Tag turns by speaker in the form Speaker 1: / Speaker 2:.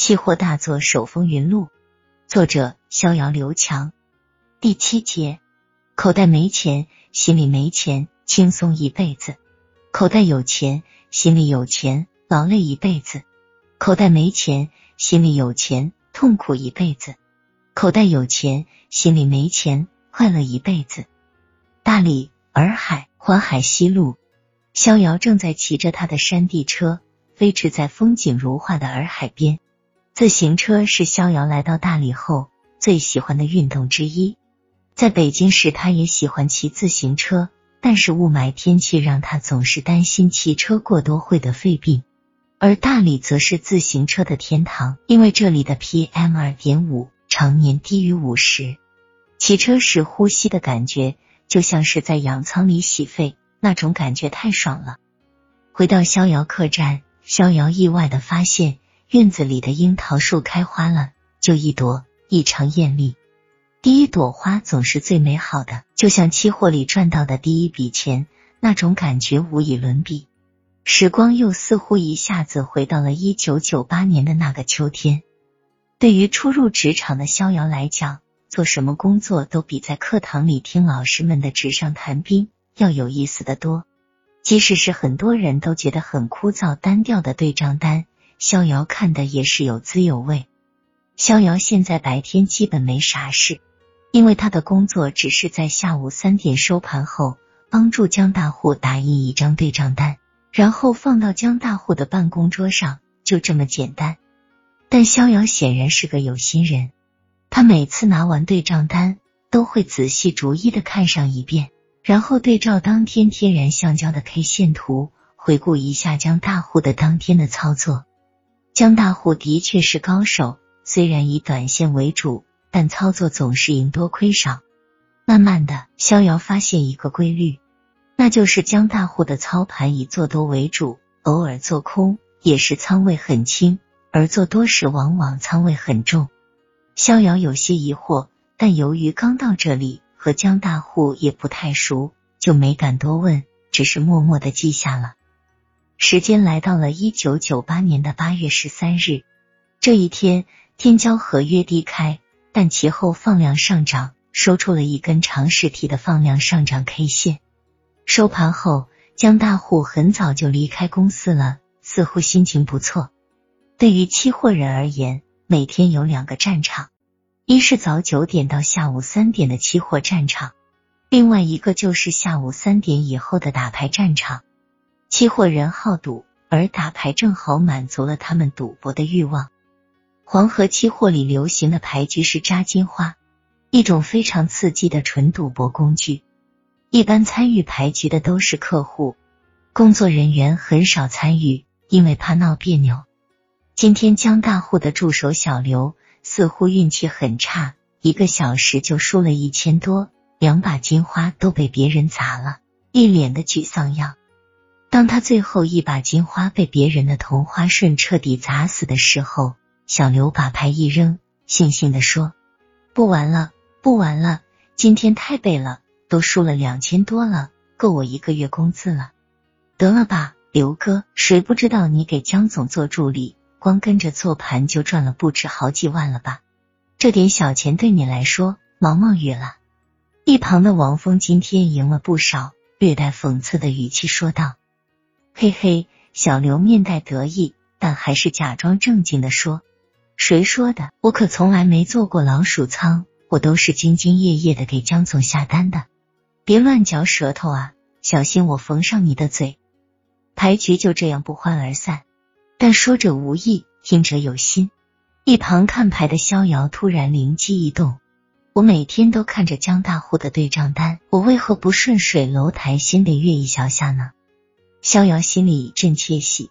Speaker 1: 期货大作手风云录，作者逍遥刘强。第七节，口袋没钱，心里没钱，轻松一辈子；口袋有钱，心里有钱，劳累一辈子；口袋没钱，心里有钱，痛苦一辈子；口袋有钱，心里没钱，快乐一辈子。大理洱海环海西路，逍遥正在骑着他的山地车，飞驰在风景如画的洱海边。自行车是逍遥来到大理后最喜欢的运动之一。在北京时，他也喜欢骑自行车，但是雾霾天气让他总是担心骑车过多会得肺病。而大理则是自行车的天堂，因为这里的 PM 二点五常年低于五十，骑车时呼吸的感觉就像是在氧舱里洗肺，那种感觉太爽了。回到逍遥客栈，逍遥意外的发现。院子里的樱桃树开花了，就一朵，异常艳丽。第一朵花总是最美好的，就像期货里赚到的第一笔钱，那种感觉无以伦比。时光又似乎一下子回到了一九九八年的那个秋天。对于初入职场的逍遥来讲，做什么工作都比在课堂里听老师们的纸上谈兵要有意思的多。即使是很多人都觉得很枯燥单调的对账单。逍遥看的也是有滋有味。逍遥现在白天基本没啥事，因为他的工作只是在下午三点收盘后帮助江大户打印一张对账单，然后放到江大户的办公桌上，就这么简单。但逍遥显然是个有心人，他每次拿完对账单都会仔细逐一的看上一遍，然后对照当天天然橡胶的 K 线图，回顾一下江大户的当天的操作。江大户的确是高手，虽然以短线为主，但操作总是赢多亏少。慢慢的，逍遥发现一个规律，那就是江大户的操盘以做多为主，偶尔做空也是仓位很轻，而做多时往往仓位很重。逍遥有些疑惑，但由于刚到这里，和江大户也不太熟，就没敢多问，只是默默的记下了。时间来到了一九九八年的八月十三日，这一天天骄合约低开，但其后放量上涨，收出了一根长实体的放量上涨 K 线。收盘后，江大户很早就离开公司了，似乎心情不错。对于期货人而言，每天有两个战场，一是早九点到下午三点的期货战场，另外一个就是下午三点以后的打牌战场。期货人好赌，而打牌正好满足了他们赌博的欲望。黄河期货里流行的牌局是扎金花，一种非常刺激的纯赌博工具。一般参与牌局的都是客户，工作人员很少参与，因为怕闹别扭。今天江大户的助手小刘似乎运气很差，一个小时就输了一千多，两把金花都被别人砸了，一脸的沮丧样。当他最后一把金花被别人的同花顺彻底砸死的时候，小刘把牌一扔，悻悻的说：“不玩了，不玩了，今天太背了，都输了两千多了，够我一个月工资了。得了吧，刘哥，谁不知道你给江总做助理，光跟着做盘就赚了不止好几万了吧？这点小钱对你来说毛毛雨了。”一旁的王峰今天赢了不少，略带讽刺的语气说道。嘿嘿，小刘面带得意，但还是假装正经的说：“谁说的？我可从来没做过老鼠仓，我都是兢兢业业的给江总下单的。别乱嚼舌头啊，小心我缝上你的嘴。”牌局就这样不欢而散，但说者无意，听者有心。一旁看牌的逍遥突然灵机一动：“我每天都看着江大户的对账单，我为何不顺水楼台先得月一小下呢？”逍遥心里一阵窃喜，